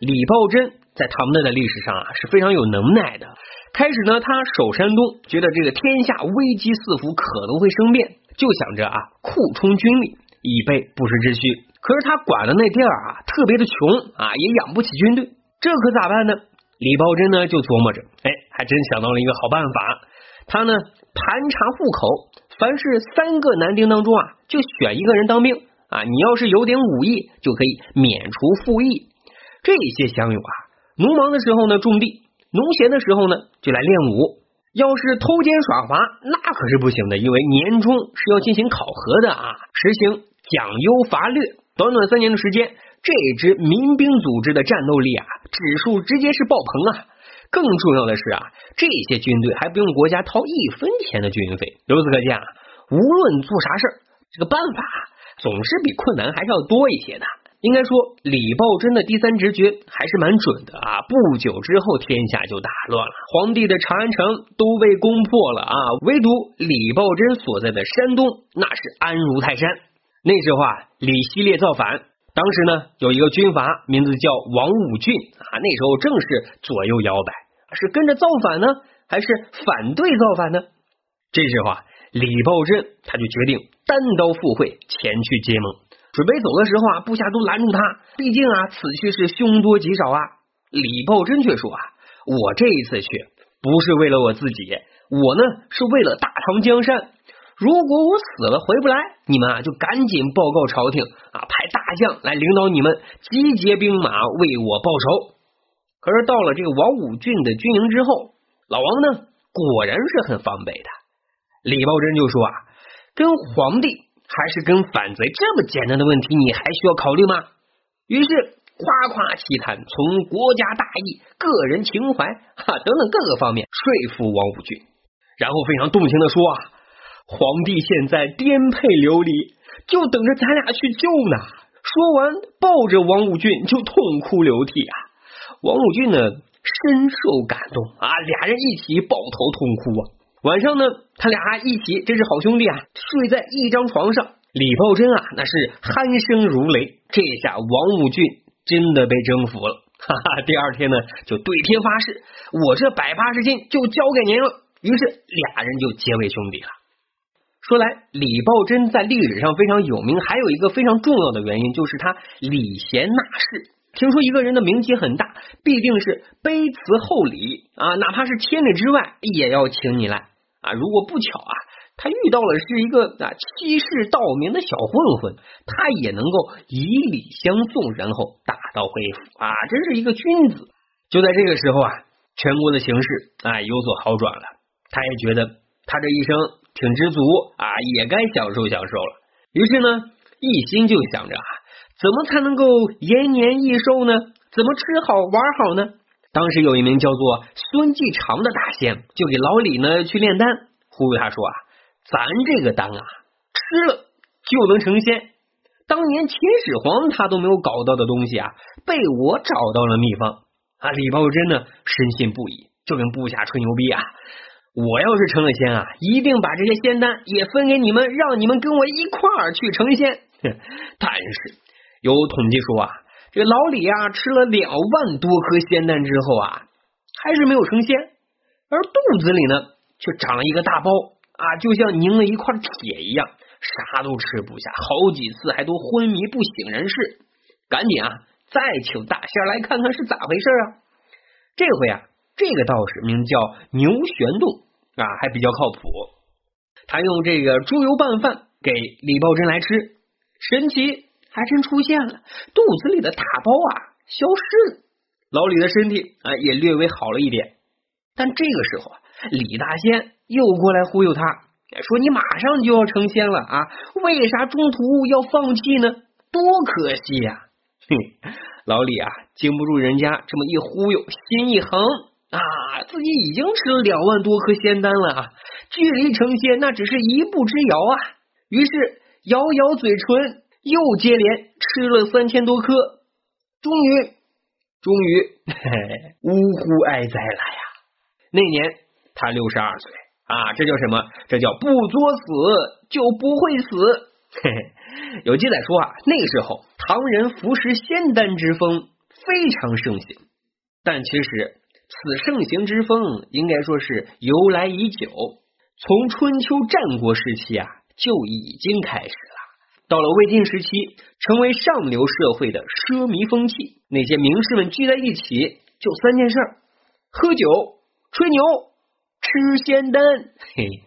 李抱真在唐代的历史上啊是非常有能耐的。开始呢，他守山东，觉得这个天下危机四伏，可能会生变，就想着啊扩充军力，以备不时之需。可是他管的那地儿啊特别的穷啊，也养不起军队，这可咋办呢？李抱真呢就琢磨着，哎，还真想到了一个好办法。他呢盘查户口，凡是三个男丁当中啊，就选一个人当兵啊。你要是有点武艺，就可以免除赋役。这些乡勇啊，农忙的时候呢种地，农闲的时候呢就来练武。要是偷奸耍滑，那可是不行的，因为年终是要进行考核的啊，实行奖优罚劣。短短三年的时间，这支民兵组织的战斗力啊，指数直接是爆棚啊！更重要的是啊，这些军队还不用国家掏一分钱的军费。由此可见啊，无论做啥事儿，这个办法总是比困难还是要多一些的。应该说，李抱真的第三直觉还是蛮准的啊！不久之后，天下就大乱了，皇帝的长安城都被攻破了啊！唯独李抱真所在的山东，那是安如泰山。那时候啊，李希烈造反，当时呢有一个军阀，名字叫王武俊啊，那时候正是左右摇摆，是跟着造反呢，还是反对造反呢？这时候啊，李抱真他就决定单刀赴会前去结盟。准备走的时候啊，部下都拦住他，毕竟啊，此去是凶多吉少啊。李抱真却说啊，我这一次去不是为了我自己，我呢是为了大唐江山。如果我死了回不来，你们啊就赶紧报告朝廷啊，派大将来领导你们集结兵马为我报仇。可是到了这个王武俊的军营之后，老王呢果然是很防备的。李抱真就说啊，跟皇帝。还是跟反贼这么简单的问题，你还需要考虑吗？于是夸夸其谈，从国家大义、个人情怀哈等等各个方面说服王武俊，然后非常动情的说啊，皇帝现在颠沛流离，就等着咱俩去救呢。说完，抱着王武俊就痛哭流涕啊。王武俊呢深受感动啊，俩人一起抱头痛哭啊。晚上呢，他俩一起真是好兄弟啊，睡在一张床上。李抱真啊，那是鼾声如雷。这下王武俊真的被征服了，哈哈！第二天呢，就对天发誓，我这百八十斤就交给您了。于是俩人就结为兄弟了。说来，李抱真在历史上非常有名，还有一个非常重要的原因，就是他礼贤纳士。听说一个人的名气很大，必定是卑辞厚礼啊，哪怕是千里之外也要请你来。啊，如果不巧啊，他遇到了是一个啊欺世盗名的小混混，他也能够以礼相送，然后打道回府啊，真是一个君子。就在这个时候啊，全国的形势啊有所好转了，他也觉得他这一生挺知足啊，也该享受享受了。于是呢，一心就想着啊，怎么才能够延年益寿呢？怎么吃好玩好呢？当时有一名叫做孙继长的大仙，就给老李呢去炼丹，忽悠他说啊，咱这个丹啊，吃了就能成仙。当年秦始皇他都没有搞到的东西啊，被我找到了秘方啊。李抱真呢深信不疑，就跟部下吹牛逼啊，我要是成了仙啊，一定把这些仙丹也分给你们，让你们跟我一块儿去成仙。但是有统计说啊。这老李啊，吃了两万多颗仙丹之后啊，还是没有成仙，而肚子里呢，却长了一个大包啊，就像拧了一块铁一样，啥都吃不下，好几次还都昏迷不省人事。赶紧啊，再请大仙来看看是咋回事啊！这回啊，这个道士名叫牛玄洞啊，还比较靠谱。他用这个猪油拌饭给李抱真来吃，神奇。还真出现了，肚子里的大包啊消失了，老李的身体啊也略微好了一点。但这个时候啊，李大仙又过来忽悠他，说你马上就要成仙了啊，为啥中途要放弃呢？多可惜呀！哼，老李啊，经不住人家这么一忽悠，心一横啊，自己已经吃了两万多颗仙丹了啊，距离成仙那只是一步之遥啊。于是咬咬嘴唇。又接连吃了三千多颗，终于，终于嘿嘿呜呼哀哉了呀！那年他六十二岁啊，这叫什么？这叫不作死就不会死。嘿嘿，有记载说啊，那个时候唐人服食仙丹之风非常盛行。但其实此盛行之风，应该说是由来已久，从春秋战国时期啊就已经开始了。到了魏晋时期，成为上流社会的奢靡风气。那些名士们聚在一起，就三件事：喝酒、吹牛、吃仙丹。嘿。